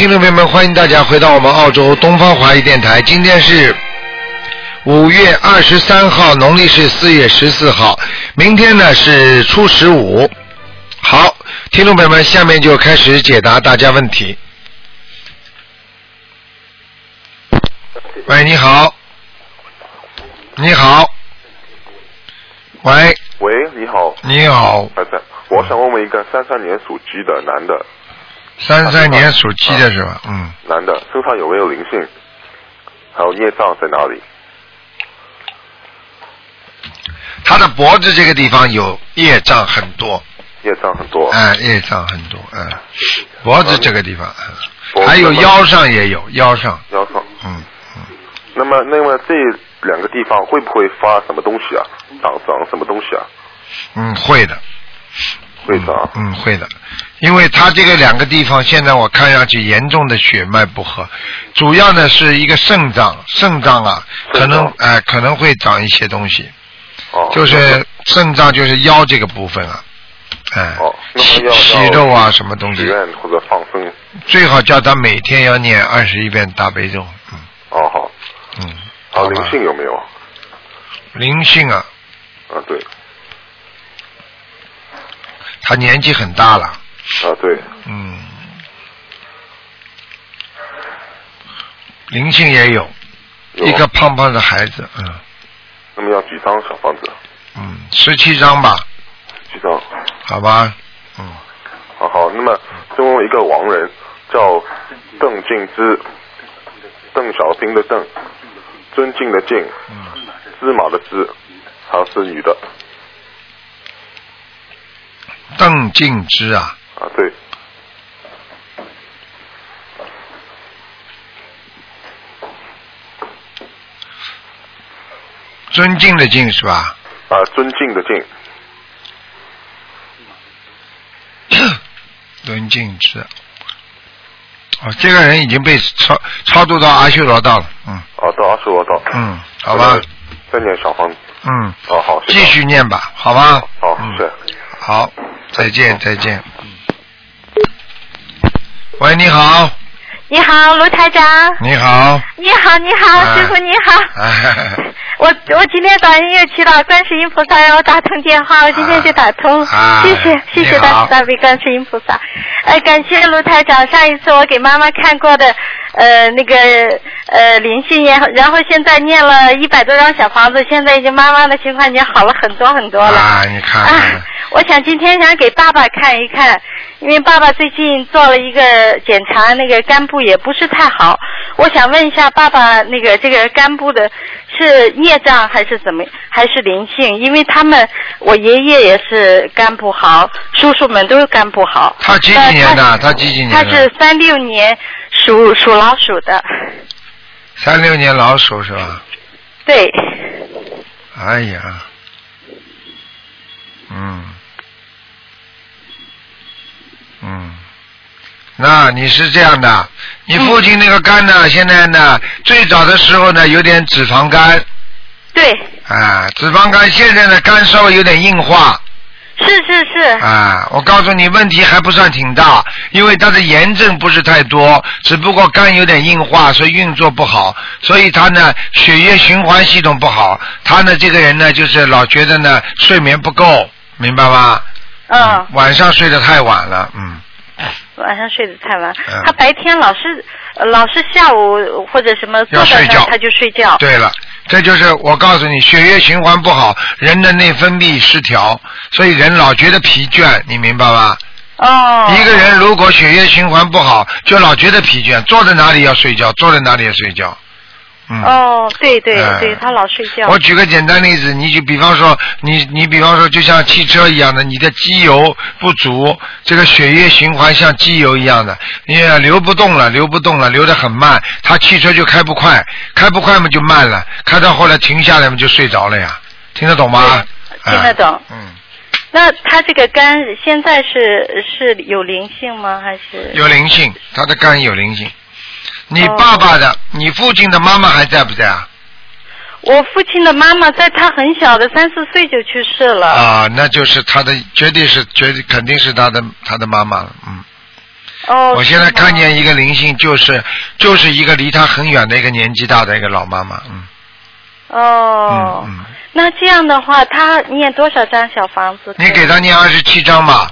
好，听众朋友们，欢迎大家回到我们澳洲东方华语电台。今天是五月二十三号，农历是四月十四号，明天呢是初十五。好，听众朋友们，下面就开始解答大家问题。喂，你好，你好，喂，喂，你好，你好，我想问问一个三三年属鸡的男的，三三年属鸡的是吧？嗯，男的身上有没有灵性？还有孽障在哪里？他的脖子这个地方有业障很多，业障很多，哎，业障很多，嗯，脖子这个地方，嗯还有腰上也有，腰上，腰上。嗯，那么，那么这两个地方会不会发什么东西啊？长长什么东西啊？嗯，会的，会的。嗯，会的，因为他这个两个地方现在我看上去严重的血脉不和，主要呢是一个肾脏，肾脏啊，可能哎、可能会长一些东西，哦。就是肾脏就是腰这个部分啊，哎、息么要息肉啊什么东西，或者放生。最好叫他每天要念二十一遍大悲咒，嗯哦，好。嗯，好，灵性有没有？灵性啊，啊，对，他年纪很大了，啊，对，嗯，灵性也有，有一个胖胖的孩子，嗯。那么要几张小房子？嗯，十七张吧，几张？好吧，嗯，好好，那么中国一个亡人叫邓敬之，邓小平的邓，尊敬的敬，芝麻的芝，她是女的邓静之啊，啊，对，尊敬的敬是吧？啊，尊敬的敬，尊敬之，哦，这个人已经被超超度到阿修罗道了，嗯。啊，到阿修罗道，嗯，好吧，再念小方，嗯，哦，好，谢继续念吧，好吧，好，嗯。谢谢。好，再见再见。喂，你好，你好，卢台长。你好，你好，你好，哎。师傅你好。哎，我我今天早上又祈祷观世音菩萨让我打通电话，我今天就打通，啊谢谢谢谢大慈大悲观世音菩萨。呃，感谢卢台长，上一次我给妈妈看过的呃那个呃灵性也，然后现在念了一百多张小房子，现在已经妈妈的情况已经好了很多很多了。啊，你看啊，，我想今天想给爸爸看一看，因为爸爸最近做了一个检查，那个肝部也不是太好。我想问一下爸爸，那个这个肝部的是孽障还是怎么，还是灵性？因为他们我爷爷也是肝不好，叔叔们都是肝不好。他几几年的？他几几年他？是三六年属属老鼠的，三六年老鼠是吧？对，哎呀，嗯，嗯，那你是这样的，你父亲那个肝呢，现在呢，最早的时候呢，有点脂肪肝，对，啊，脂肪肝，现在呢，肝稍微有点硬化，是是是，啊，我告诉你，问题还不算挺大，因为他的炎症不是太多，只不过肝有点硬化，所以运作不好，所以他呢血液循环系统不好，他呢这个人呢就是老觉得呢睡眠不够，明白吗？嗯。晚上睡得太晚了，嗯，晚上睡得太晚，嗯他白天老是呃老是下午或者什么要睡觉那他就睡觉。对了，这就是我告诉你，血液循环不好，人的内分泌失调，所以人老觉得疲倦，你明白吧？哦。一个人如果血液循环不好，就老觉得疲倦，坐在哪里要睡觉，坐在哪里要睡觉。嗯。哦，对对哎对，他老睡觉。我举个简单例子，你就比方说，你你比方说，就像汽车一样的，你的机油不足，这个血液循环像机油一样的，你流不动了，流不动了，流得很慢，他汽车就开不快，开不快嘛就慢了，开到后来停下来嘛就睡着了呀，听得懂吗？听得懂哎嗯，那他这个肝现在是是有灵性吗？还是？有灵性，他的肝有灵性。你哦爸爸的，你父亲的妈妈还在不在啊？我父亲的妈妈在他很小的三四岁就去世了。啊，那就是他的，绝对是，绝对肯定是他的他的妈妈了，嗯。哦，我现在看见一个灵性，就是就是一个离他很远的一个年纪大的一个老妈妈，嗯哦，嗯嗯，那这样的话，他念多少张小房子？你给他念二十七张吧，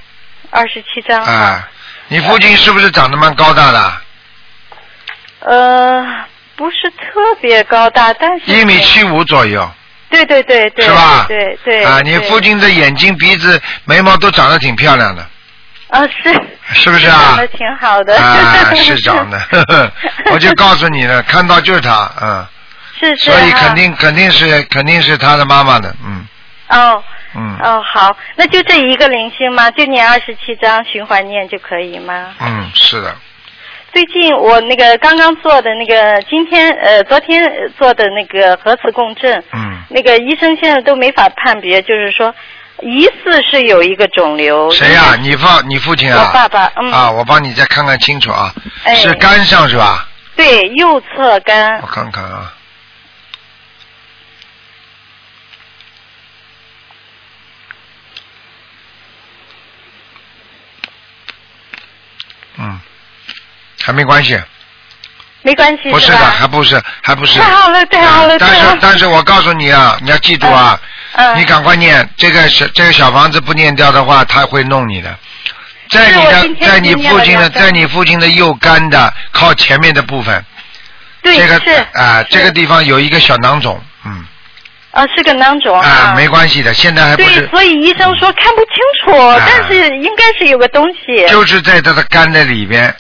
二十七张。啊，你父亲是不是长得蛮高大的？呃，不是特别高大，但是一米。七五左右，对对对对。是吧？对对。啊，你父。亲的眼睛、鼻子、眉毛都长得挺漂亮的，啊，是。是不是啊长得挺好的。啊，是长的，呵 呵我就告诉你了，看到就是他，嗯，是是。所以肯定肯定是肯定是他的妈妈的，嗯哦。嗯哦，好，那就这一个灵性吗？就念二十七章循环念就可以吗？嗯，是的，最近我那个刚刚做的那个，今天呃昨天呃做的那个核磁共振，嗯，那个医生现在都没法判别，就是说疑似是有一个肿瘤。谁呀、你父你父亲啊？我爸爸嗯啊，我帮你再看看清楚啊，哎是肝上是吧？对，右侧肝我。看看啊。嗯，还没关系，没关系不是的，还不是，还不是。太好了太好了嗯但是但是我告诉你啊，你要记住啊，嗯你赶快念这个小这个小房子不念掉的话，他会弄你的。在你的在你已经念父亲的在你父亲的右肝的靠前面的部分，对这个是啊、这个地方有一个小囊肿，嗯。啊是个囊肿啊、没关系的，现在还不对，是，所以医生说看不清楚，啊。但是应该是有个东西。就是在他的肝的里边。哦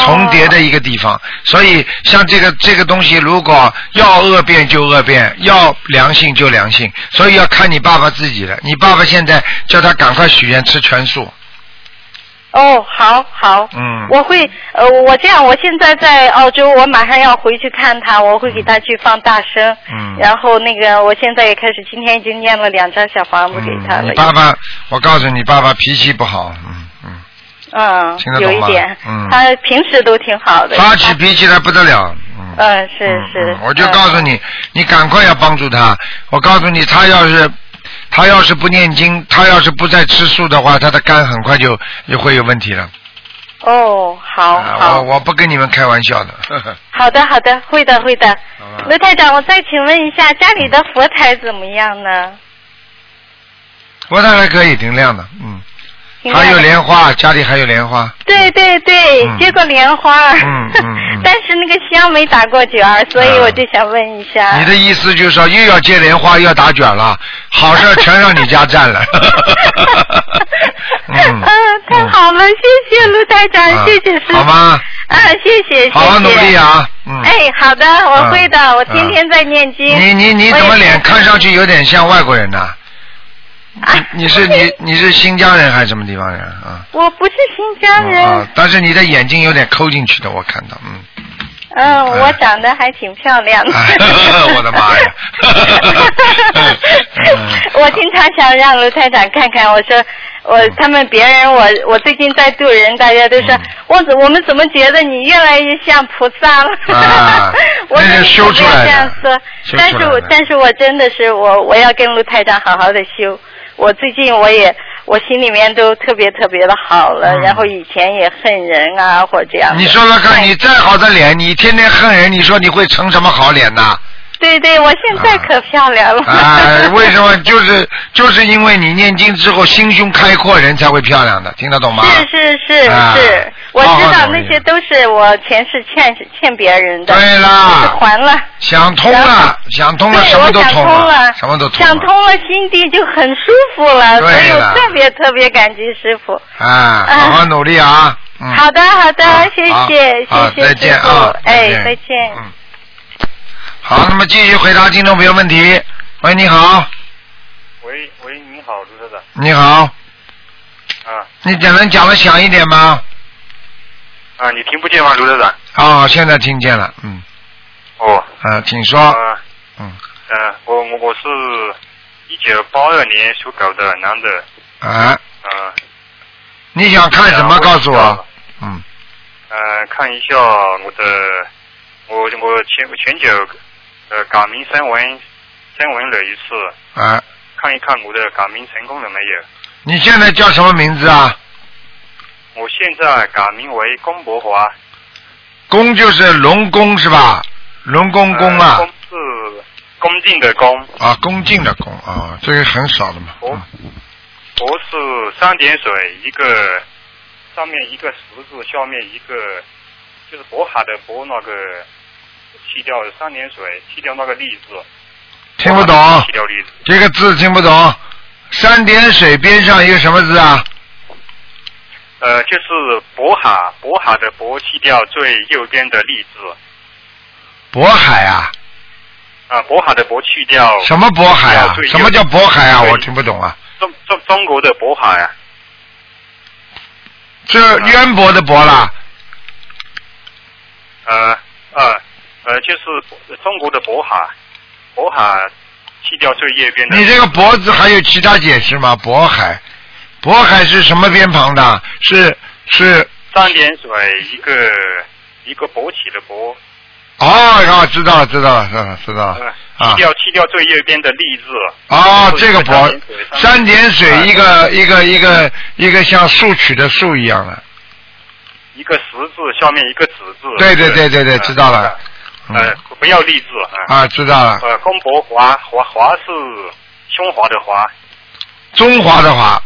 重叠的一个地方，所以像这个这个东西，如果要恶变就恶变，要良性就良性，所以要看你爸爸自己的。你爸爸现在叫他赶快许愿吃全素，哦，好好，嗯。我会呃，我这样，我现在在澳洲，我马上要回去看他，我会给他去放大声，嗯。然后那个我现在也开始，今天已经念了两张小房子给他嗯，了，你爸爸，我告诉你，爸爸脾气不好，嗯嗯，嗯听得，懂吗有一点，嗯他平时都挺好的，发起脾气来不得了，嗯。嗯，是嗯是嗯，我就告诉你，你赶快要帮助他。我告诉你，他要是他要是不念经，他要是不再吃素的话，他的肝很快就就会有问题了。哦，好啊好我我不跟你们开玩笑的。呵 呵 好的好的，会的会的好吧。卢台长，我再请问一下，家里的佛台怎么样呢？佛台还可以，挺亮的，嗯。还有莲花，家里还有莲花。对对对，嗯结过莲花。嗯 但是那个香没打过卷儿，所以啊我就想问一下。你的意思就是说，又要接莲花，又要打卷了，好事全让你家占了。嗯 啊，太好了，谢谢卢台长，啊谢谢师傅。好吗？啊，谢谢，谢谢。好好努力！啊！嗯。哎，好的，我会的，嗯我天天在念经。你你你怎么脸看上去有点像外国人呢？啊你 你是你你是新疆人还是什么地方人啊？我不是新疆人。啊，但是你的眼睛有点抠进去的，我看到，嗯。嗯，我长得还挺漂亮的。哎 我的妈呀 嗯我经常想让卢台长看看，我说我他们别人我我最近在度人，大家都说、嗯我怎我们怎么觉得你越来越像菩萨了？啊我说那是你可不要修出来的这样说，但是我但是我真的是我我要跟卢台长好好的修。我最近我也我心里面都特别特别的好了，嗯然后以前也恨人啊或者这样。你说说看，哎你再好的脸，你天天恨人，你说你会成什么好脸呐？对对，我现在可漂亮了。啊，为什么？就是就是因为你念经之后心胸开阔，人才会漂亮的，听得懂吗？是是是啊是，好知道那些都是我前世欠欠别人的，对啦就是还了。想通了，想通了，什么都通了，什么都通了。想通了，心地就很舒服了，所以我特别特别感激师傅。啊，好好努力啊！嗯。好的好的好，谢谢好谢谢再见师傅啊！哎，再见。嗯。好，那么继续回答听众朋友问题。喂，你好，喂喂，你好，卢科长。你好，啊你讲能讲的响一点吗？啊，你听不见吗，卢科长？啊，现在听见了，嗯，哦。啊，请说，啊嗯，呃，我我我是一九八二年属狗的男的。啊，啊。你想看什么？呃告诉我，嗯，呃，看一下我的，我我前前久呃改名声纹声纹了一次，啊，看一看我的改名成功了没有？你现在叫什么名字啊？我现在改名为龚博华。龚就是龙宫是吧？龙宫宫啊。恭是恭敬的恭。啊，恭敬的恭啊，这个很少的嘛。博博是三点水一个，上面一个十字，下面一个就是渤海的渤那个去掉三点水，去掉那个立字。听不懂。去掉立字。这个字听不懂。三点水边上一个什么字啊？呃，就是渤海，渤海的渤去掉最右边的立字。渤海啊。啊，渤海的渤去掉。什么渤海啊？什么叫渤海啊？我听不懂啊。中中中国的渤海啊。这渊博的博啦。呃呃呃，就是中国的渤海，渤海去掉最右边的。你这个脖子还有其他解释吗？渤海，渤海是什么边旁的？是是。三点水一个一个勃起的勃。哦，哦，知道了，知道了，知道了，知道了。去掉去掉最右边的立字。哦，这个博三点水一个一个一个一个像竖曲的竖一样的。一个十字下面一个子字。对对对对对，知道了。呃，不要立字啊。知道了。呃，公伯华华华是中华的华。中华的华。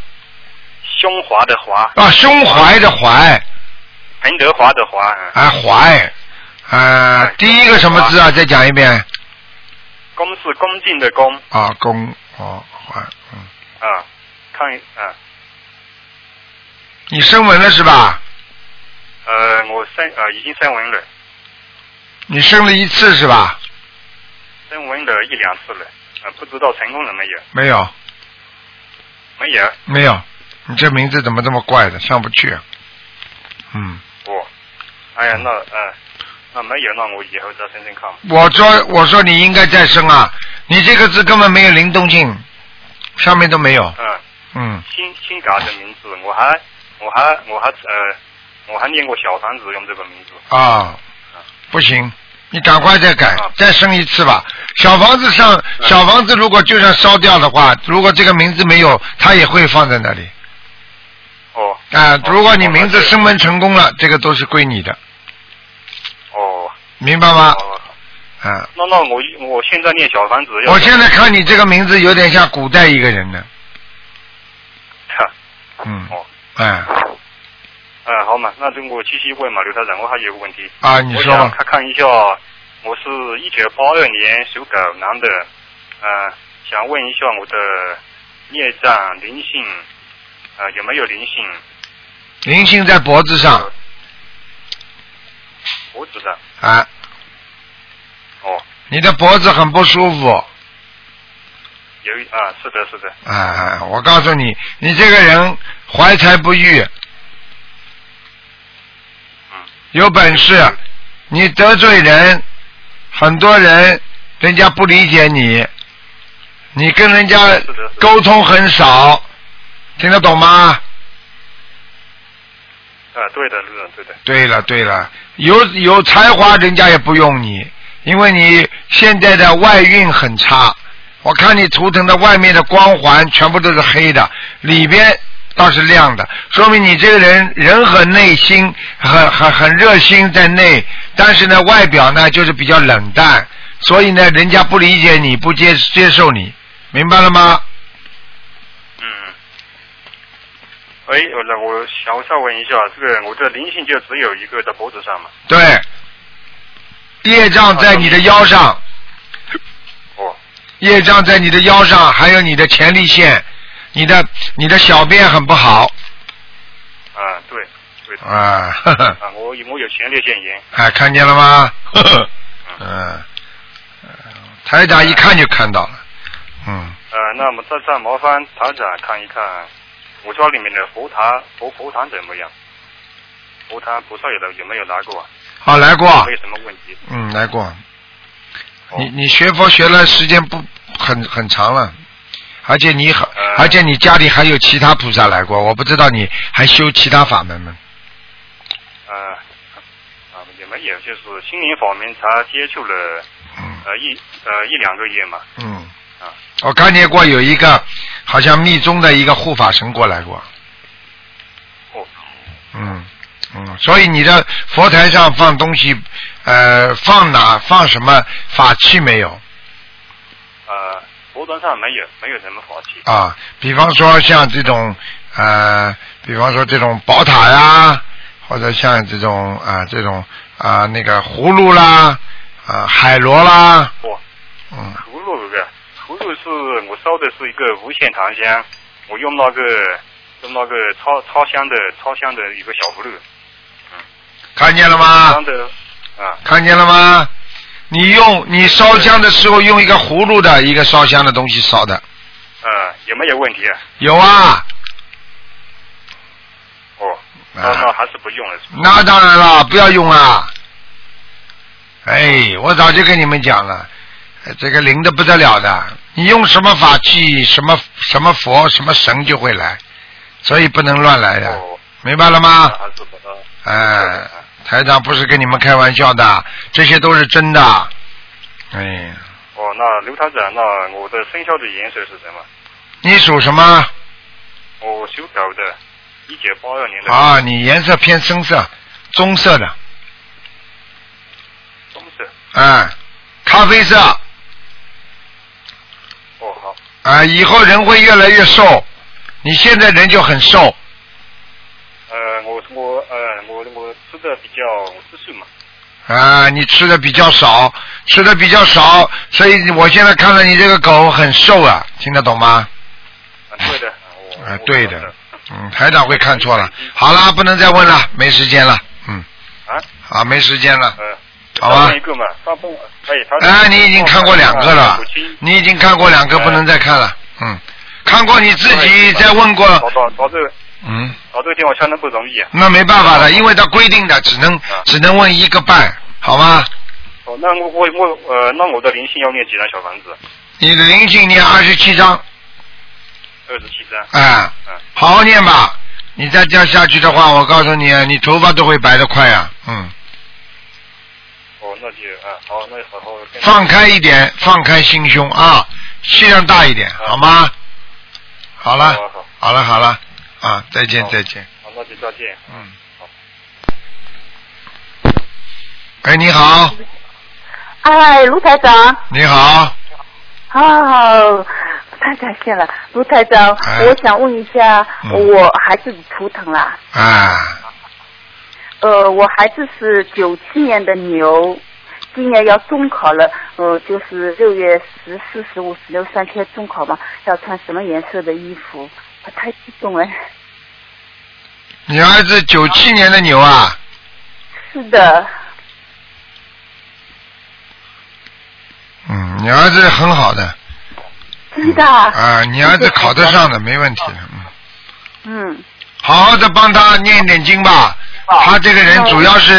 胸怀的华。啊，胸怀的怀。彭德华的华。啊，怀。啊，第一个什么字啊？再讲一遍。恭是恭敬的恭。啊，恭哦，怀嗯。啊，看一啊。你升文了是吧？呃，我升呃已经升文了。你升了一次是吧？升文了一两次了，呃，不知道成功了没有？没有。没有。没有，你这名字怎么这么怪的？上不去。啊嗯。不，哎呀，那呃。那没有，那我以后再申请看。我说，我说你应该再升啊！你这个字根本没有灵动性，上面都没有。嗯。嗯。新新改的名字，我还我还我还呃我还念过小房子用这个名字。啊。不行，你赶快再改，再升一次吧。小房子上，小房子如果就算烧掉的话，如果这个名字没有，它也会放在那里。哦。啊，如果你名字升门成功了，这个都是归你的。哦，明白吗？嗯。那那我我现在念小房子。我现在看你这个名字有点像古代一个人呢。哈。嗯。哦。哎。嗯，好嘛，那就我继续问嘛，刘台长，我还有个问题。啊，你说。我想看看一下，我是一九八二年属狗男的，啊，想问一下我的孽障灵性，呃，有没有灵性？灵性在脖子上。脖子上啊，哦，你的脖子很不舒服。有啊，是的，是的。啊，我告诉你，你这个人怀才不遇。嗯。有本事，你得罪人，很多人，人家不理解你，你跟人家沟通很少，听得懂吗？啊，对的，对的，对的。对了，对了，有有才华，人家也不用你，因为你现在的外运很差。我看你图腾的外面的光环全部都是黑的，里边倒是亮的，说明你这个人人很内心，很很很热心在内，但是呢，外表呢就是比较冷淡，所以呢，人家不理解你，不接接受你，明白了吗？哎，那我想再问一下，这个我的灵性就只有一个在脖子上嘛？对，业障在你的腰上。哦。业障在你的腰上，还有你的前列腺，你的你的小便很不好。啊，对，对。啊。啊，我有我有前列腺炎。哎，看见了吗？嗯。台长一看就看到了。嗯。呃，那么再再麻烦台长看一看。我家里面的佛坛佛佛坛怎么样？佛坛菩萨有的有没有来过？啊？啊来过。没有什么问题。嗯，来过。你你学佛学了时间不很很长了，而且你很而且你家里还有其他菩萨来过，我不知道你还修其他法门吗？呃啊也没有，就是心灵法门才接触了，呃一呃一两个月嘛。嗯。我看见过有一个，好像密宗的一个护法神过来过。哦。嗯。嗯，所以你的佛台上放东西，呃，放哪放什么法器没有呃，佛端上没有没有什么法器。啊？比方说像这种呃，比方说这种宝塔呀，或者像这种啊、这种啊、那个葫芦啦，啊海螺啦，哦，嗯葫芦这个葫芦是我烧的是一个无线檀香，我用那个用那个超超香的超香的一个小葫芦。嗯看见了吗？啊，看见了吗？你用你烧香的时候用一个葫芦的一个烧香的东西烧的，嗯，有没有问题啊？有啊。哦，那啊那还是不用了。那当然了，不要用啊！哎，我早就跟你们讲了，呃这个灵的不得了的，你用什么法器、什么什么佛、什么神就会来，所以不能乱来的，哦，明白了吗哎，台长不是跟你们开玩笑的，这些都是真的。哎，哦，那刘台长，那我的生肖的颜色是什么？你属什么？我属狗的，一九八二年的。啊，你颜色偏深色，棕色的，棕色。哎，咖啡色。啊，以后人会越来越瘦，你现在人就很瘦，呃，我我呃我我吃的比较吃素嘛。啊，你吃的比较少，吃的比较少，所以我现在看到你这个狗很瘦啊，听得懂吗？啊，对的。我啊，对的嗯，台长会看错了。好了，不能再问了，没时间了，嗯，啊，好，没时间了。呃，好吧哎，他哎，你已经看过两个了，你已经看过两个，不能再看了，嗯，看过你自己再问过，找到找这个嗯。找这个电话相当不容易啊。那没办法的，因为他规定的只能只能问一个半，好吗？哦，那我我我呃，那我的灵性要念几张小房子？你的灵性念二十七张，二十七张。哎，嗯，好好念吧。你再这样下去的话，我告诉你，你头发都会白得快啊。嗯，哦，那就啊，好，那好好。放开一点，放开心胸啊，气量大一点，好。吗？好了好好，好。了，好了，啊，再见，再见。好，那就再见。嗯。哎，你好，哎，卢台长，你好，哦，太感谢了，卢台长，哎。我想问一下，嗯。我孩子的图腾啦，哎，呃，我孩子是九七年的牛，今年要中考了，呃，就是六月十四、十五、十六三天中考嘛，要穿什么颜色的衣服？我太激动了。你儿子九七年的牛啊？是的，嗯，你儿子很好的，真的。啊，你儿子考得上的，没问题，嗯，嗯，好好的帮他念一点经吧。他这个人主要是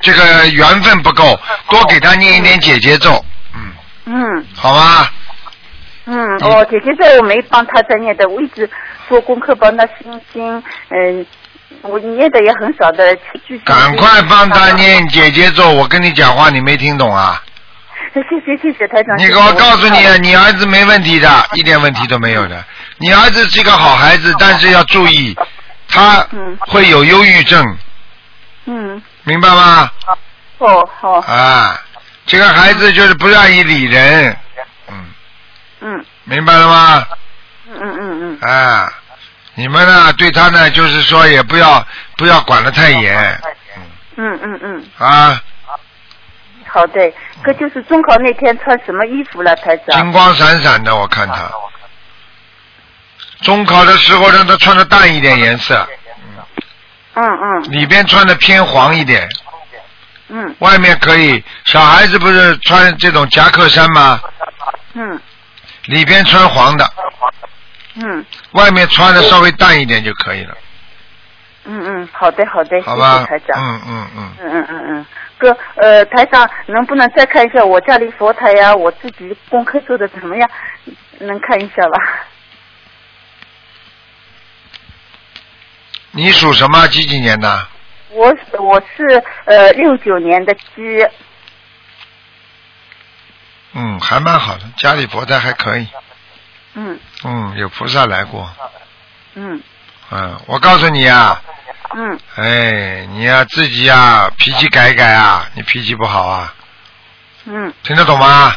这个缘分不够，多给他念一点姐姐咒，嗯，嗯好吧？嗯，哦，姐姐咒我没帮他在念的，我一直做功课帮他心经，嗯、我念的也很少的，赶快帮他。念姐姐咒，我跟你讲话你没听懂啊？谢谢谢谢台长。你谢谢我告诉你你儿子没问题的，一点问题都没有的。你儿子是一个好孩子，但是要注意，他嗯会有忧郁症，嗯，明白吗？哦好，啊，这个孩子就是不愿意理人，嗯，嗯明白了吗？嗯嗯嗯嗯，啊，你们呢对他呢就是说也不要不要管得太严，嗯嗯嗯，啊，好对。可就是中考那天穿什么衣服了，台长？金光闪闪的，我看他。中考的时候让他穿的淡一点颜色，嗯嗯里边穿的偏黄一点，嗯外面可以。小孩子不是穿这种夹克衫吗？嗯里边穿黄的，嗯外面穿的稍微淡一点就可以了，嗯嗯，好的好的，谢好吧谢台？长。嗯嗯嗯。嗯嗯嗯嗯，哥，呃，台长能不能再看一下我家里佛台呀？我自己功课做的怎么样？能看一下吧？你属什么？几几年的？我我是呃六九年的鸡，嗯，还蛮好的，家里佛台还可以。嗯嗯，有菩萨来过。嗯嗯，我告诉你啊，嗯哎，你呀、自己呀、脾气改一改啊，你脾气不好啊，嗯，听得懂吗？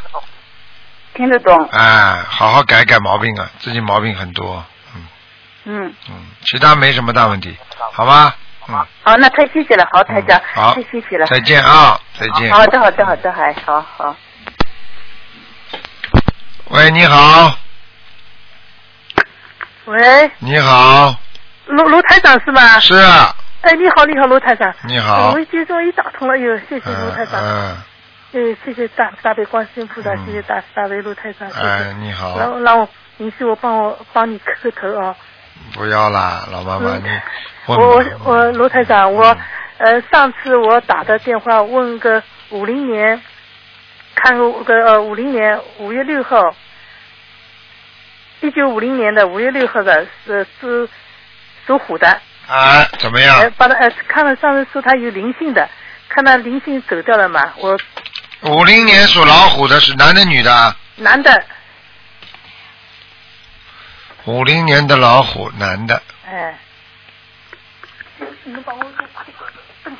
听得懂。哎，好好改改毛病啊，自己毛病很多，嗯嗯，嗯，其他没什么大问题，好吧？嗯，好，那太谢谢了，好台长，嗯好太谢谢了。再见啊，再见。好的，好的，好的，还好好。喂，你好，喂，你好，卢卢台长是吗？是啊，哎，你好，你好，卢台长。你好我，接终于打通了，哟，谢谢卢台嗯长。嗯，哎，谢谢大大悲观世音菩萨，嗯谢谢大大悲卢台长，谢哎，谢。你好，然后让我允许我帮我帮你磕个头啊。不要啦，老妈妈，嗯。你我我我罗台长，我呃上次我打的电话问个五零年，看个个呃五零年五月六号，一九五零年的五月六号的是是属虎的，啊，怎么呃样？把他呃看了上次说他有灵性的，看他灵性走掉了嘛，我。五零年属老虎的是男的女的啊？男的，五零年的老虎，男的，哎，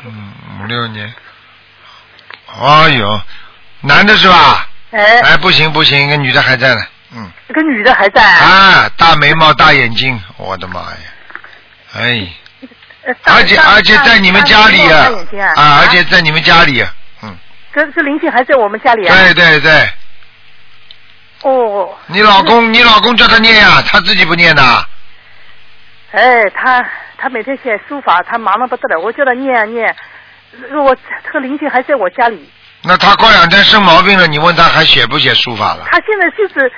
嗯，五六年，哎呦，男的是吧？哎，哎，不行不行，一个女的还在呢，嗯，一个女的还在，啊，大眉毛大眼睛，我的妈呀，哎，而且而且在你们家里啊，啊，而且在你们家里，嗯，这这灵性还在我们家里啊，对对对，哦，你老公你老公叫他念呀，他自己不念的，哎，他他每天写书法，他忙得不得了，我叫他念啊念，呃我这个灵性还在我家里，那他过两天生毛病了，你问他还写不写书法了？他现在就是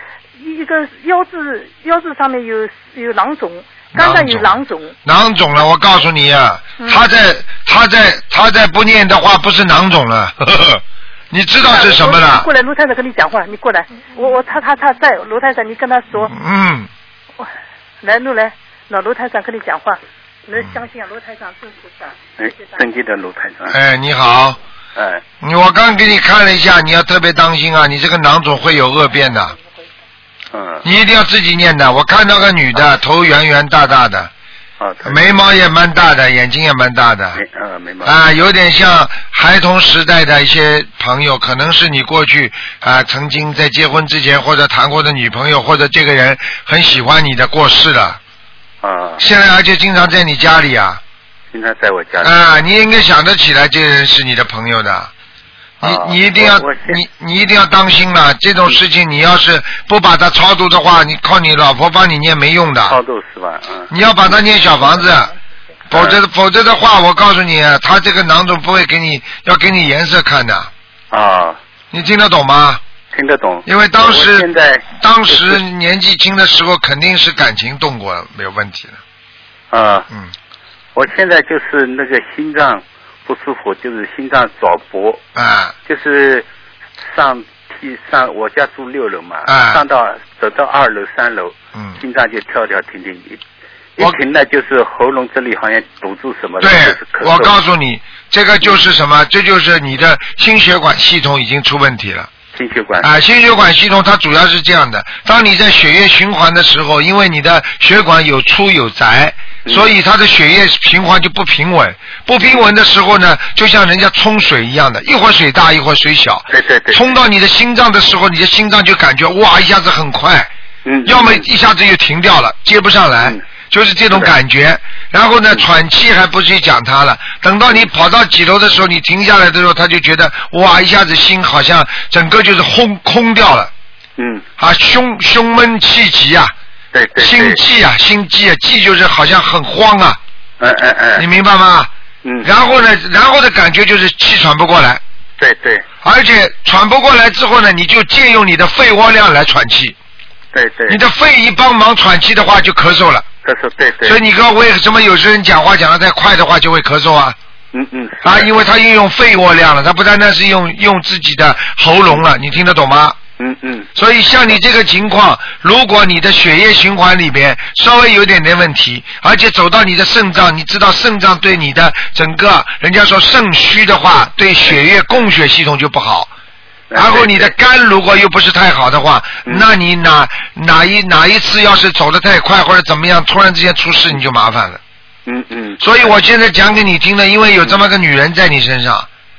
一个腰子腰子上面有有囊肿，刚刚有囊肿，囊肿。了，我告诉你啊，嗯。他在他在他在不念的话，不是囊肿了，呵 呵你知道是什么我了？过来，卢太太跟你讲话，你过来，我我他他他在，卢太太你跟他说，嗯，来录来，老卢台长跟你讲话，你要相信啊，卢台长真菩萨，哎尊敬的卢台长，哎，你好，哎，你我刚给你看了一下，你要特别当心啊，你这个囊肿会有恶变的，嗯，你一定要自己念的。我看到个女的，头圆圆大大的，好，他眉毛也蛮大的，眼睛也蛮大的，啊，有点像孩童时代的一些朋友，可能是你过去啊曾经在结婚之前或者谈过的女朋友，或者这个人很喜欢你的过世了，啊，现在而且经常在你家里啊，经常在我家里，啊，你应该想得起来这个人是你的朋友的。你啊你一定要你你一定要当心了，这种事情你要是不把它超度的话，你靠你老婆帮你念没用的。超度是吧？嗯，你要把它念小房子，否则否则的话，我告诉你，他这个囊肿不会给你要给你颜色看的，啊，你听得懂吗？听得懂。因为当时现在当时年纪轻的时候，肯定是感情动过，没有问题的。啊，嗯，我现在就是那个心脏不舒服，就是心脏早搏，啊。就是上梯上，我家住六楼嘛，啊。上到走到二楼三楼，嗯，心脏就跳跳停停，一我。一停呢就是喉咙这里好像堵住什么的，对我告诉你，这个就是什么？这就是你的心血管系统已经出问题了。心血管啊，心血管系统它主要是这样的，当你在血液循环的时候，因为你的血管有粗有窄，嗯所以它的血液循环就不平稳。不平稳的时候呢，就像人家冲水一样的，一会儿水大，一会儿水小。对对对，冲到你的心脏的时候，你的心脏就感觉哇一下子很快，嗯，要么一下子就停掉了，接不上来嗯，就是这种感觉。然后呢，嗯。喘气还不去讲它了，等到你跑到几楼的时候，你停下来的时候，他就觉得哇，一下子心好像整个就是轰空掉了。嗯，啊，胸胸闷气急啊，对对对，心悸啊，心悸啊，悸就是好像很慌啊，哎哎哎，你明白吗？嗯，然后呢，然后的感觉就是气喘不过来，对对。而且喘不过来之后呢，你就借用你的肺窝量来喘气，对对，你的肺一帮忙喘气的话就咳嗽了。所以你看为什么有些人讲话讲得太快的话就会咳嗽啊？嗯嗯啊，因为他运用肺活量了，他不单单是用用自己的喉咙了，你听得懂吗？嗯嗯所以像你这个情况，如果你的血液循环里边稍微有点点问题，而且走到你的肾脏，你知道肾脏对你的整个，人家说肾虚的话，对血液供血系统就不好。然后你的肝如果又不是太好的话，嗯那你哪哪一哪一次要是走得太快或者怎么样，突然之间出事你就麻烦了。嗯嗯。所以我现在讲给你听的，因为有这么个女人在你身上。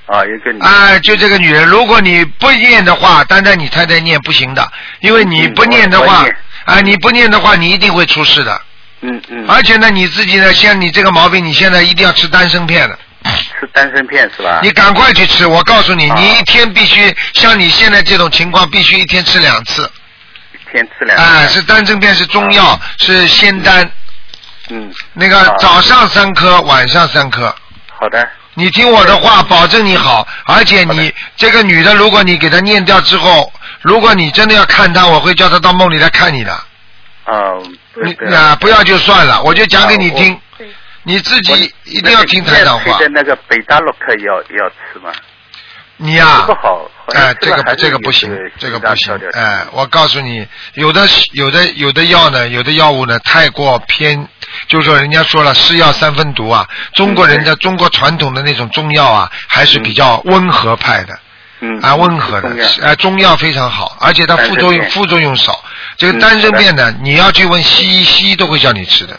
啊，有个女。啊，就这个女人，如果你不念的话，单单你太太念不行的，因为你不念的话啊，你不念的话，你一定会出事的。嗯嗯。而且呢，你自己呢，像你这个毛病，你现在一定要吃丹参片的。吃丹参片是吧？你赶快去吃，我告诉你，啊你一天必须像你现在这种情况，必须一天吃两次。一天吃两。啊，是丹参片，是中药，是仙丹。嗯。那个啊早上三颗，晚上三颗。好的。你听我的话，保证你好。而且你这个女的，如果你给她念掉之后，如果你真的要看她，我会叫她到梦里来看你的。啊。你啊，不要就算了，我就讲给你听啊。你自己一定要听台长话。的那个北大洛克要要吃吗？你呀、这个好，这个这个不行，这个不行哎，我告诉你，有的有的有的药呢，有的药物呢太过偏，就是说人家说了是药三分毒啊。中国人的中国传统的那种中药啊，还是比较温和派的。嗯。啊，温和的中药，呃，中药非常好，而且它副作用副作用少。这个嗯丹参片呢，你要去问西医，西医都会叫你吃的，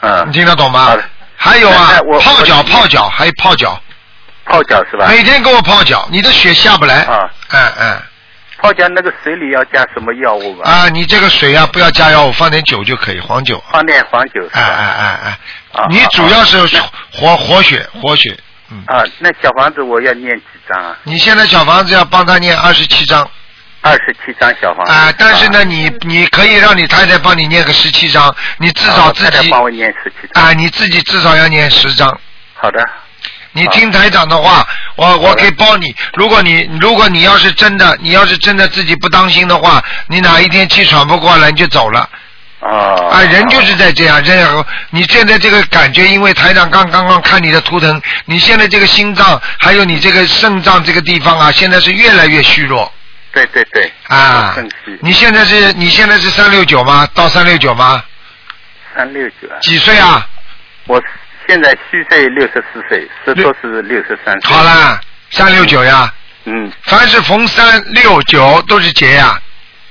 嗯你，听得懂吗？还有啊泡脚泡脚，还有泡脚，泡脚是吧？每天给我泡脚，你的血下不来。啊，嗯嗯。泡脚那个水里要加什么药物吧？啊，你这个水啊，不要加药物，放点酒就可以，黄酒。放点黄酒是吧？哎哎哎哎啊，你主要是啊活活血，活血。嗯，啊，那小房子我要念几张啊？你现在小房子要帮他念二十七章二十七张小房子。啊，但是呢，你你可以让你太太帮你念个十七张，你至啊少自己我太太帮我念十七张。啊，你自己至少要念十张。好的。你听台长的话，我我可以包你。如果你如果你要是真的，你要是真的自己不当心的话，你哪一天气喘不过来你就走了。啊。啊，人就是在这样，这样。你现在这个感觉，因为台长刚刚刚看你的图腾，你现在这个心脏还有你这个肾脏这个地方啊，现在是越来越虚弱对对对。啊。你现在是你现在是三六九吗？到三六九吗？三六九啊。几岁啊？我现在虚岁六十四岁，实说是六十三岁。好啦，三六九呀。嗯。凡是逢三六九都是劫呀。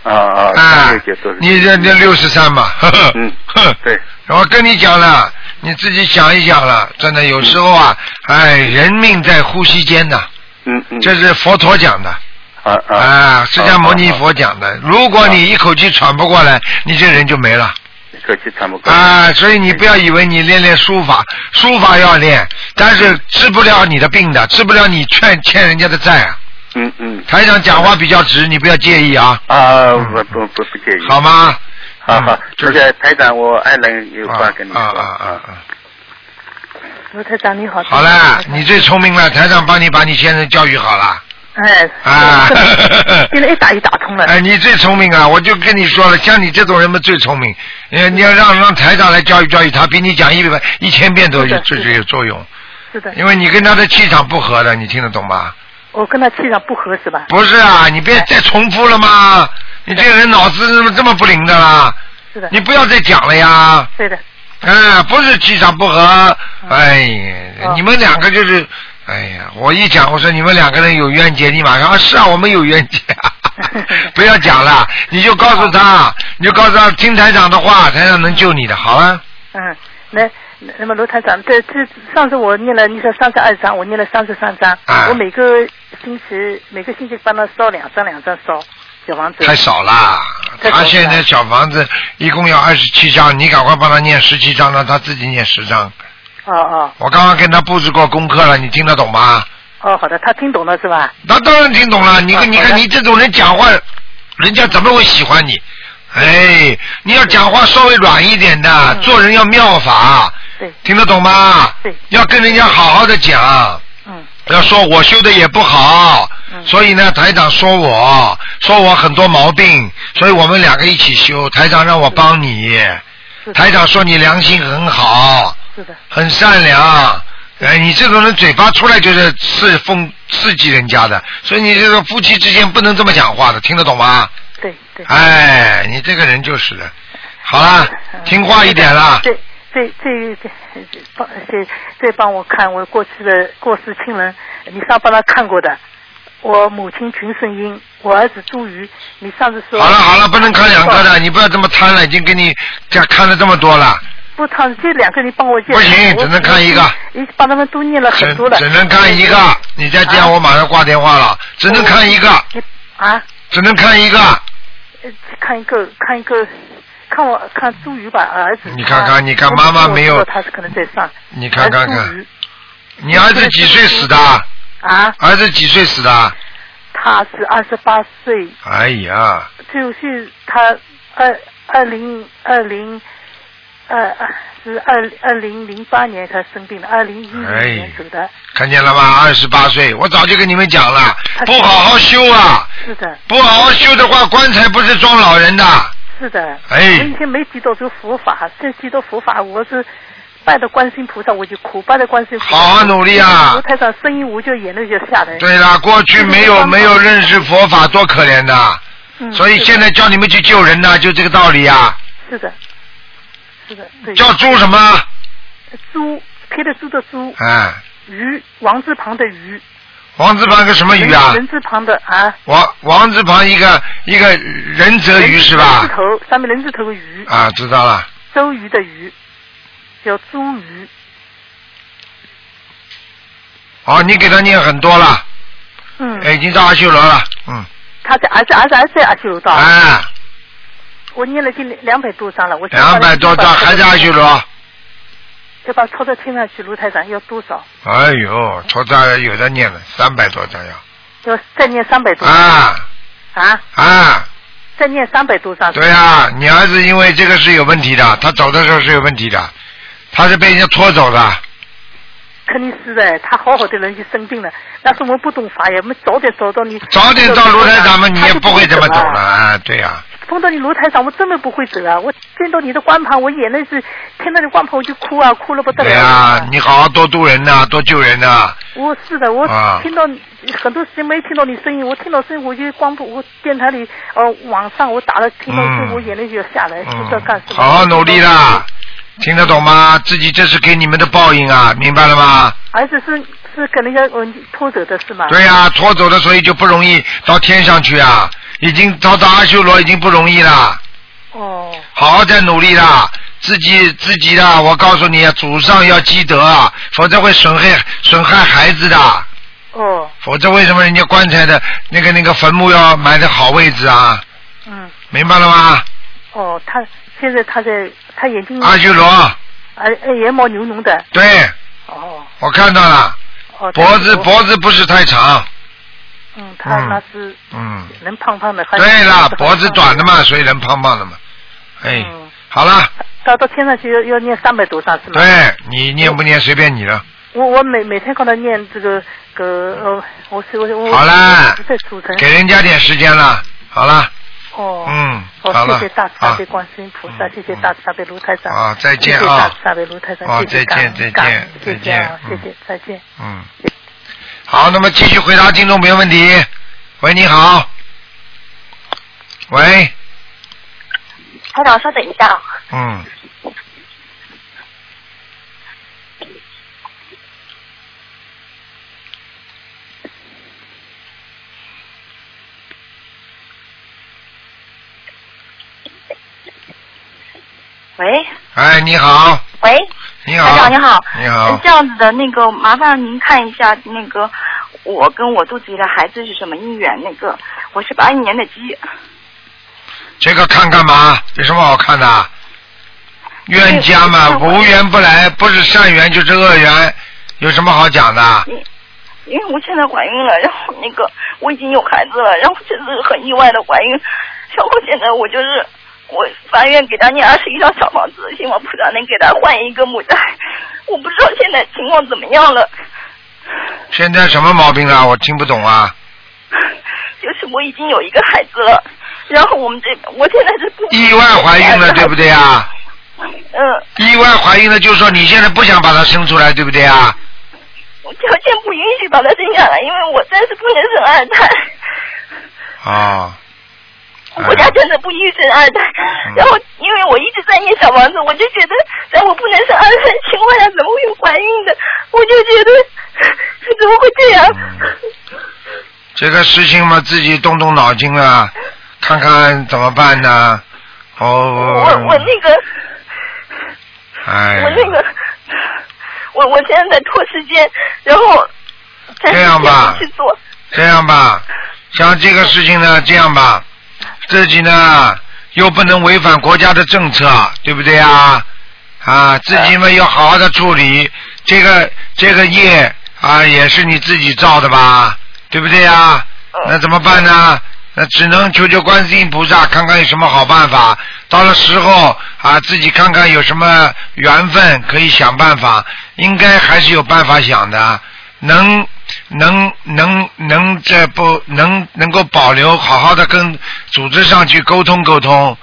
啊啊，三啊六九都是。你这这六十三嘛，呵呵。嗯。对。我跟你讲了，你自己想一想了，真的有时候啊，哎，人命在呼吸间呐。嗯嗯。这是佛陀讲的。啊啊。啊，释迦牟尼佛讲的。如果你一口气喘不过来，你这人就没了。一口气喘不过来。啊，所以你不要以为你练练书法，书法要练，但是治不了你的病的，治不了你欠欠人家的债啊。嗯嗯。台长讲话比较直，你不要介意啊。啊，不不不不介意。好吗？好好嗯，就这个台长，我爱人有话跟你说。啊啊啊啊！罗台长你好。好了，你最聪明了，台长帮你把你先生教育好了。哎，啊 现在一打一打通了。哎，你最聪明啊！我就跟你说了，像你这种人们最聪明。你，你要让让台长来教育教育他，比你讲一百一千遍都有最最有作用。是的，因为你跟他的气场不合的，你听得懂吗？我跟他气场不合是吧？不是啊，你别再重复了嘛！你这个人脑子怎么这么不灵的啦？是的。你不要再讲了呀！对的。啊，不是气场不合，哎你们两个就是，哎呀，我一讲我说你们两个人有冤结，你马上啊是啊，我们有冤结，不要讲了，你就告诉他，你就告诉他听台长的话，台长能救你的，好了。嗯，那那那么罗台长，这这上次我念了，你说三十二章，我念了三十三章，啊我每个星期每个星期帮他烧两张两张烧小房子。太少啦，太少了他现在小房子一共要二十七张，你赶快帮他念十七张，让他自己念十张。哦哦我刚刚跟他布置过功课了，你听得懂吗？哦，好的，他听懂了是吧？那当然听懂了。你看，你看，你这种人讲话，人家怎么会喜欢你？哎，你要讲话稍微软一点的，做人要妙法，对，听得懂吗？对，要跟人家好好的讲。嗯。要说我修的也不好，所以呢，台长说我说我很多毛病，所以我们两个一起修。台长让我帮你，台长说你良心很好，是的，很善良。哎，你这种人嘴巴出来就是刺风刺激人家的，所以你这个夫妻之间不能这么讲话的，听得懂吗？对对。哎，你这个人就是的。好啦，听话一点啦。这这这这这帮这这帮我看我过去的过世亲人，你上帮他看过的。我母亲群圣英，我儿子朱瑜，你上次说。好了好了，不能看两个的，你不要这么贪了，已经给你家看了这么多了。不，他这两个你帮我介绍。不行只能看一个。我已帮他们都念了很多了。只能看一个，你再这样我马上挂电话了，只能看一个，你啊，只能看一个。呃看一个，看一个，看我看朱宇吧，儿子。你看看你看妈妈没有他是可能在上。你看看看你儿子几岁死的？啊，儿子几岁死的？他是二十八岁，哎呀，就是他二二零二零二是二二零零八年他生病的，二零一零哎年走的。看见了吧？二十八岁，我早就跟你们讲了，不好好修啊！是的，不好好修的话，棺材不是装老人的。是的。哎我以前没记到这个佛法，现在记到佛法，我是拜的观世音菩萨，我就哭，拜的观世音菩萨。好好努力啊卢台上声音，我就眼泪就下来。对了，过去没有没有认识佛法，多可怜的。嗯所以现在叫你们去救人呐，就这个道理啊。是的，是的，对。叫猪什么？猪，撇的猪的猪，哎，鱼，王字旁的鱼。王字旁个什么鱼啊？人字旁的啊。王王字旁一个一个人泽鱼是人字？头上面人字头的鱼，啊，知道了。周瑜的瑜，叫朱鱼。哦，你给他念很多了，嗯。哎已经到阿修罗了，嗯，他在儿子儿子儿子阿修罗道。哎，我念了近两百多张了，我两百多张还在阿修罗。要把拖到天上去，卢台长要多少？哎呦，头大有的念了，三百多张要。要再念三百多张啊啊！啊，再念三百多张。对啊、你儿子因为这个是有问题的，他走的时候是有问题的，他是被人家拖走的。肯定是的，他好好的人就生病了，但是我们不懂法呀，我们早点找到你。早点到卢台长嘛，你也不会这么走了了。啊，对呀、碰到你卢台上，我真的不会走啊！我见到你的光盘，我眼泪是听到你光盘我就哭啊，哭了不得了。对呀、你好好多度人呐、多救人呐、我是的，我啊听到你很多时间没听到你声音，我听到声音我就光不我电台里呃网上我打了听到声音，嗯我眼泪就要下来，不知道干什么。好好努力啦，听得懂吗？自己这是给你们的报应啊，明白了吗？儿子是是跟人家呃拖走的是吗？对呀、拖走的，所以就不容易到天上去啊，已经到达阿修罗已经不容易了。哦。好好再努力啦，自己自己的，我告诉你，祖上要积德啊，否则会损害损害孩子的。哦。否则为什么人家棺材的那个那个坟墓要埋在好位置啊？嗯。明白了吗？哦，他现在他在他眼睛。阿修罗。呃呃，眼毛浓浓的。对，哦我看到了，哦。脖子脖子不是太长，嗯，他嗯那是嗯，人胖胖的。对了，脖子短的嘛，所以人胖胖的嘛。哎，嗯好了，到到天上去要要念三百多张是吗？对你念不念随便你了。我我每每天跟他念这个个呃，我是我我好啦。给人家点时间了，好了，哦。嗯，哦，好了谢谢大慈大啊悲观世音菩萨，谢谢大慈大悲卢台长。啊再见谢谢啊大慈大悲卢台长，啊谢谢再见再见再谢谢啊见谢谢，再见。嗯，好，那么继续回答听众朋友问题。喂，你好。喂，台长，稍等一下啊。嗯，喂哎，你好，喂，你好，台长你好，你好是这样子的，那个麻烦您看一下那个我跟我肚子里的孩子是什么姻缘？那个我是八一年的鸡，这个看干嘛？有什么好看的？冤家嘛，无缘不来，不是善缘就是恶缘，有什么好讲的？因为我现在怀孕了，然后那个我已经有孩子了，然后这次很意外的怀孕，然后现在我就是我发愿给他念二十一张小房子，希望菩萨能给他换一个母胎，我不知道现在情况怎么样了，现在什么毛病啊？我听不懂啊。就是我已经有一个孩子了，然后我们这我现在是不意外怀孕了，对不对啊？嗯，意外怀孕了，就是说你现在不想把他生出来，对不对啊？我条件不允许把他生下来，因为我暂时不能生二胎。哦，国家真的不允许生二胎，然后因为我一直在念小房子，我就觉得在我不能生二胎的情况下，怎么会有怀孕的？我就觉得怎么会这样？这个事情嘛，自己动动脑筋啊，看看怎么办呢？哦，我我那个哎我，那个，我我现在在拖时间，然后这样吧去做。这样吧，像这个事情呢，这样吧，自己呢又不能违反国家的政策，对不对啊？啊，自己嘛要好好的处理这个这个业啊，也是你自己造的吧，对不对呀？那怎么办呢？那只能求求观世音菩萨，看看有什么好办法。到了时候啊，自己看看有什么缘分，可以想办法。应该还是有办法想的，能能能能这不能能够保留，好好的跟组织上去沟通沟通。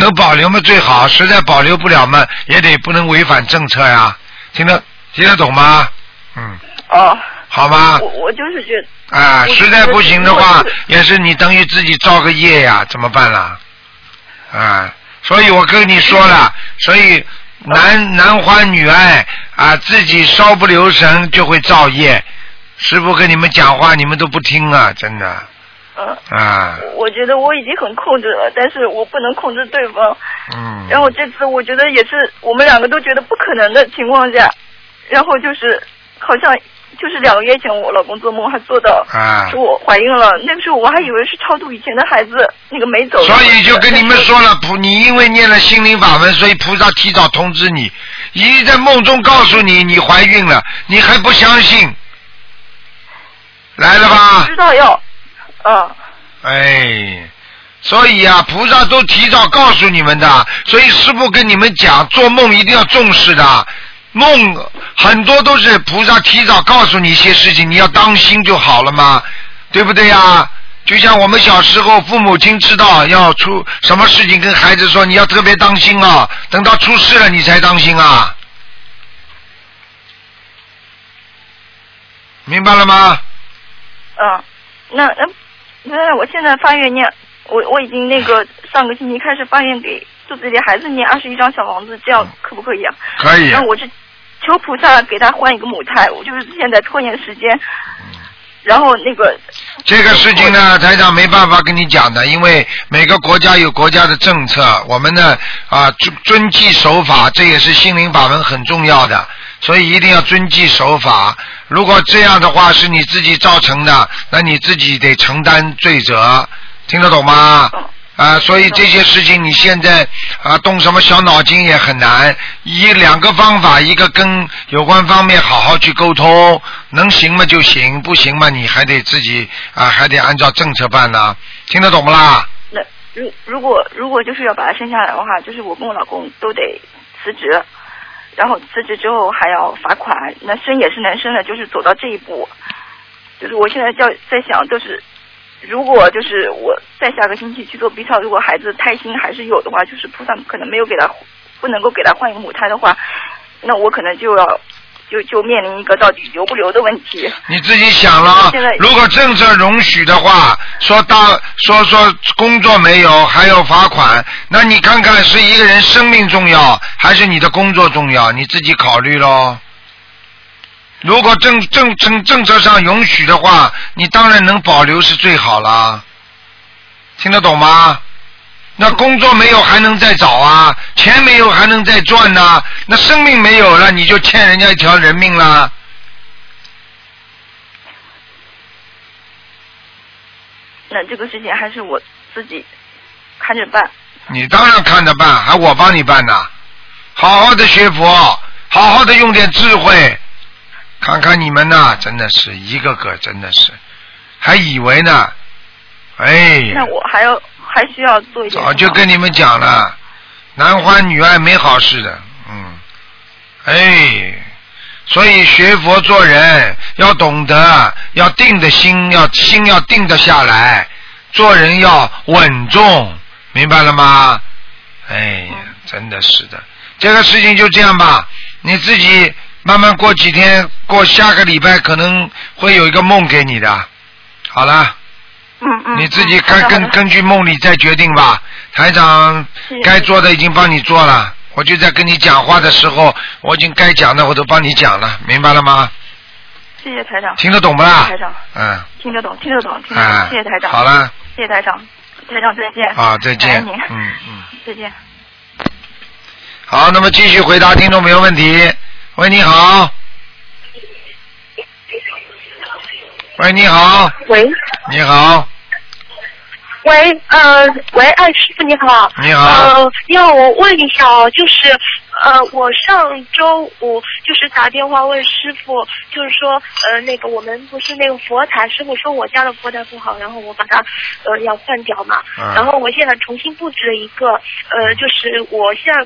能保留嘛最好，实在保留不了嘛，也得不能违反政策呀。听得听得懂吗？嗯，哦，好吗？我我就是觉得，啊，实在不行的话也是你等于自己造个业呀，怎么办啦？啊，所以我跟你说了，所以男男欢女爱啊，自己稍不留神就会造业。师傅跟你们讲话，你们都不听啊，真的嗯、啊，我觉得我已经很控制了，但是我不能控制对方。嗯。然后这次我觉得也是我们两个都觉得不可能的情况下，然后就是好像就是两个月前我老公做梦还做到啊说我怀孕了，那个时候我还以为是超度以前的孩子那个没走。所以就跟你们说了，菩你因为念了心灵法门，所以菩萨提早通知你，已经在梦中告诉你你怀孕了，你还不相信，来了吧？知道要，嗯。哎，所以啊，菩萨都提早告诉你们的，所以师傅跟你们讲，做梦一定要重视的。梦很多都是菩萨提早告诉你一些事情，你要当心就好了嘛，对不对呀？就像我们小时候，父母亲知道要出什么事情，跟孩子说你要特别当心啊，等到出事了你才当心啊，明白了吗？嗯，那那那我现在发愿念，我我已经那个 上个星期开始发愿给肚子里孩子念二十一张小房子，这样可不可以啊？可以那我就求菩萨给他换一个母胎，我就是现在拖延时间。然后那个这个事情呢，台长没办法跟你讲的，因为每个国家有国家的政策，我们呢啊遵遵纪守法，这也是心灵法门很重要的，所以一定要遵纪守法。如果这样的话是你自己造成的，那你自己得承担罪责，听得懂吗？啊，所以这些事情你现在啊动什么小脑筋也很难。一两个方法，一个跟有关方面好好去沟通，能行嘛就行，不行嘛你还得自己啊还得按照政策办呢、听得懂不啦？那如如果如果就是要把他生下来的话，就是我跟我老公都得辞职，然后辞职之后还要罚款，那生也是能生的，就是走到这一步，就是我现在叫在想，就是如果就是我再下个星期去做 B 超，如果孩子胎心还是有的话，就是菩萨可能没有给他不能够给他换一个母胎的话，那我可能就要就就面临一个到底留不留的问题。你自己想了啊，如果政策容许的话，说大说说工作没有还要罚款，那你看看是一个人生命重要，还是你的工作重要？你自己考虑喽。如果政政政政策上允许的话，你当然能保留是最好啦。听得懂吗？那工作没有还能再找啊，钱没有还能再赚呐、那生命没有了，你就欠人家一条人命啦。那这个事情还是我自己看着办。你当然看着办，还我帮你办呢。好好的学佛，好好的用点智慧。看看你们呐，真的是一个个真的是，还以为呢，哎，那我还要还需要做一点。早就跟你们讲了，男欢女爱没好事的，嗯，哎，所以学佛做人要懂得，要定的心，要心要定得下来，做人要稳重，明白了吗？哎呀，真的是的，这个事情就这样吧，你自己慢慢过几天，过下个礼拜可能会有一个梦给你的，好了。嗯嗯。你自己嗯好的好的根根根据梦里再决定吧。台长该做的已经帮你做了，我就在跟你讲话的时候，我已经该讲的我都帮你讲了，明白了吗？谢谢台长。听得懂不啦台长，嗯，听得懂，听得懂，听得啊懂。谢谢台长。好了，谢谢台长。台长再见。啊，再见嗯嗯。再见。好，那么继续回答听众朋友问题。喂，你好。喂，你好。喂。你好。喂，呃，喂，哎，师傅你好。你好。呃，要我问一下哦，就是呃，我上周五就是打电话问师傅，就是说呃，那个我们不是那个佛台，师傅说我家的佛台不好，然后我把它呃要换掉嘛，嗯然后我现在重新布置了一个，呃，就是我现在。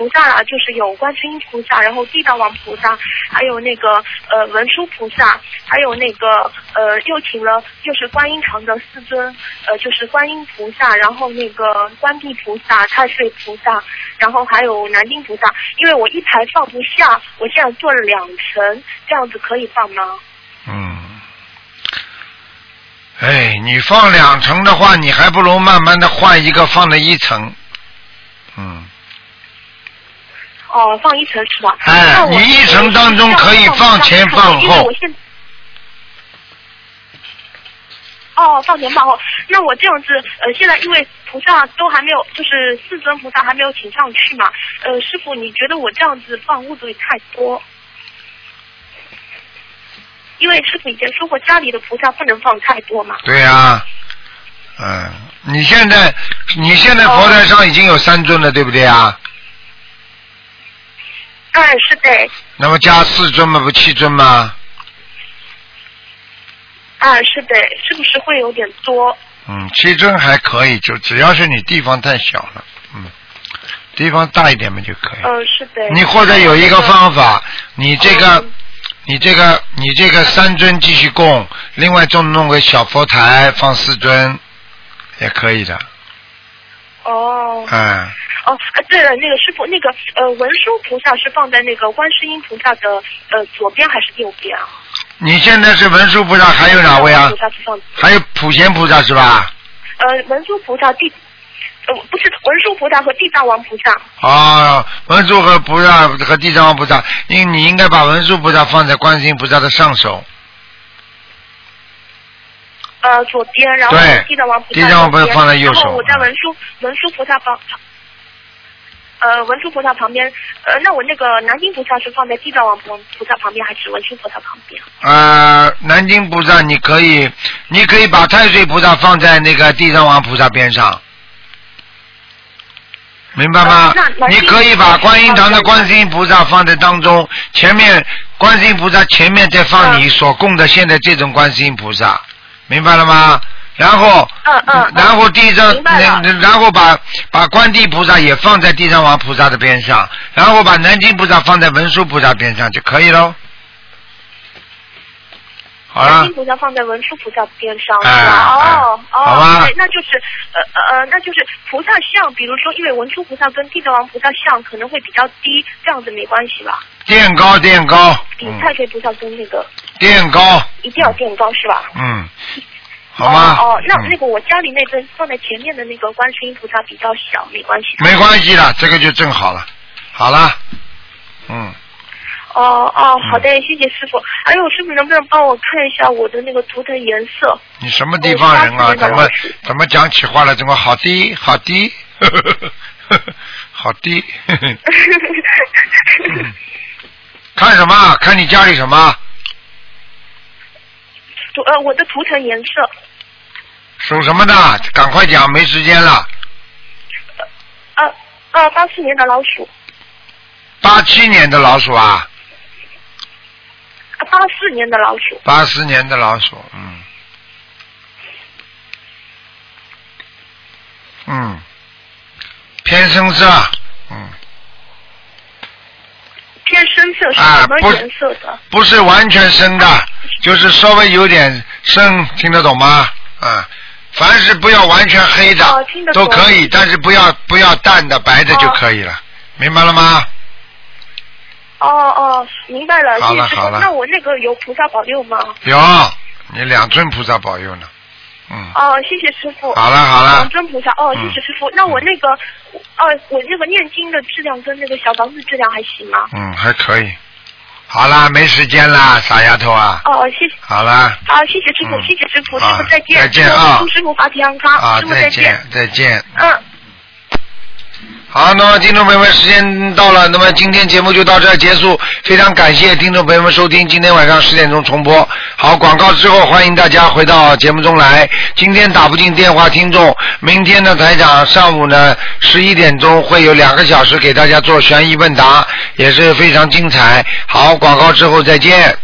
菩萨啊，就是有观世音菩萨，然后地藏王菩萨，还有那个呃文殊菩萨，还有那个呃又请了就是观音堂的四尊，呃就是观音菩萨，然后那个观地菩萨、太岁菩萨，然后还有南京菩萨。因为我一排放不下，我现在做了两层，这样子可以放吗？嗯。哎，你放两层的话，你还不如慢慢的换一个放在一层。哦，放一层是吧？哎你一层当中可以放前放后哦，放前放后。那我这样子，呃，现在因为菩萨都还没有，就是四尊菩萨还没有请上去嘛。呃，师傅，你觉得我这样子放会不会太多？因为师傅以前说过，家里的菩萨不能放太多嘛。对呀、嗯，你现在你现在佛台上已经有三尊了，对不对啊？哎，是的，那么加四尊嘛，不七尊吗？啊，是的，是不是会有点多？嗯，七尊还可以，就只要是你地方太小了，嗯，地方大一点嘛就可以。嗯，是的。你或者有一个方法，你这个，你这个，你这个三尊继续供，另外就弄个小佛台放四尊，也可以的，哦。哎，哦，呃对了，那个师傅，那个呃文殊菩萨是放在那个观世音菩萨的呃左边还是右边啊？你现在是文殊菩萨，还有哪位啊菩？萨是放还有普贤菩萨是吧？呃文殊菩萨地呃不是文殊菩萨和地藏王菩萨。啊，文殊和菩萨和地藏王菩萨，应你应该把文殊菩萨放在观世音菩萨的上手，呃，左边，然后地藏王菩萨地藏王菩萨放在右手然后我在文殊文殊菩萨旁，呃，文殊菩萨旁边，呃，那我那个南京菩萨是放在地藏王菩菩萨旁边，还是文殊菩萨旁边？呃，南京菩萨你可以，你可以把太岁菩萨放在那个地藏王菩萨边上，明白吗你可以把观音堂的观世音菩萨放在当中，前面观世音菩萨前面再放你所供的现在这种观世音菩萨，明白了吗？然后，嗯嗯，然后地藏然后把把观地菩萨也放在地藏王菩萨的边上，然后把南京菩萨放在文殊菩萨边上就可以喽。好了南京，菩萨放在文殊菩萨边上是哎吧？哎哦哦，好吧对，那就是呃呃呃，那就是菩萨像，比如说，因为文殊菩萨跟地藏王菩萨像可能会比较低，这样子没关系吧？垫高垫高，比嗯，太岁菩萨跟那个垫高，一定要垫高是吧？嗯，好吗？哦哦，那嗯那个我家里那尊放在前面的那个观世音菩萨比较小，没关系。没关系的，这个就正好了。好了，嗯，哦哦，好的，谢谢师傅。哎呦师傅能不能帮我看一下我的那个图腾颜色？你什么地方人啊？怎么怎么讲起话来怎么好低好低，好低。嗯看什么？看你家里什么？图呃，我的图腾颜色属什么的？赶快讲，没时间了。呃呃，八四年的老鼠，八七年的老鼠啊，呃八四年的老鼠。八四年的老鼠，嗯，嗯，偏深色，嗯，偏深色是什么颜色的？不是完全深的，就是稍微有点深，听得懂吗？啊，凡是不要完全黑的、都可以，但是不要不要淡的白的就可以了，明白了吗？哦哦，明白了，好了好。了那我那个有菩萨保佑吗？有，你两尊菩萨保佑呢，嗯，哦，谢谢师傅。好了好了两尊菩萨，哦，嗯谢谢师傅。那我那个，哦，我那个念经的质量跟那个小房子质量还行吗？嗯，还可以。好啦，没时间啦，傻丫头啊。哦，谢谢。好啦，好，谢谢师傅，嗯谢谢师傅，师啊傅再见。再见啊祝师傅法体安康，啊，师傅再。见再见。嗯。好，那么听众朋友们，时间到了，那么今天节目就到这结束。非常感谢听众朋友们收听，今天晚上十点钟重播。好，广告之后欢迎大家回到节目中来。今天打不进电话，听众，明天呢台长上午呢十一点钟会有两个小时给大家做悬疑问答，也是非常精彩。好，广告之后再见。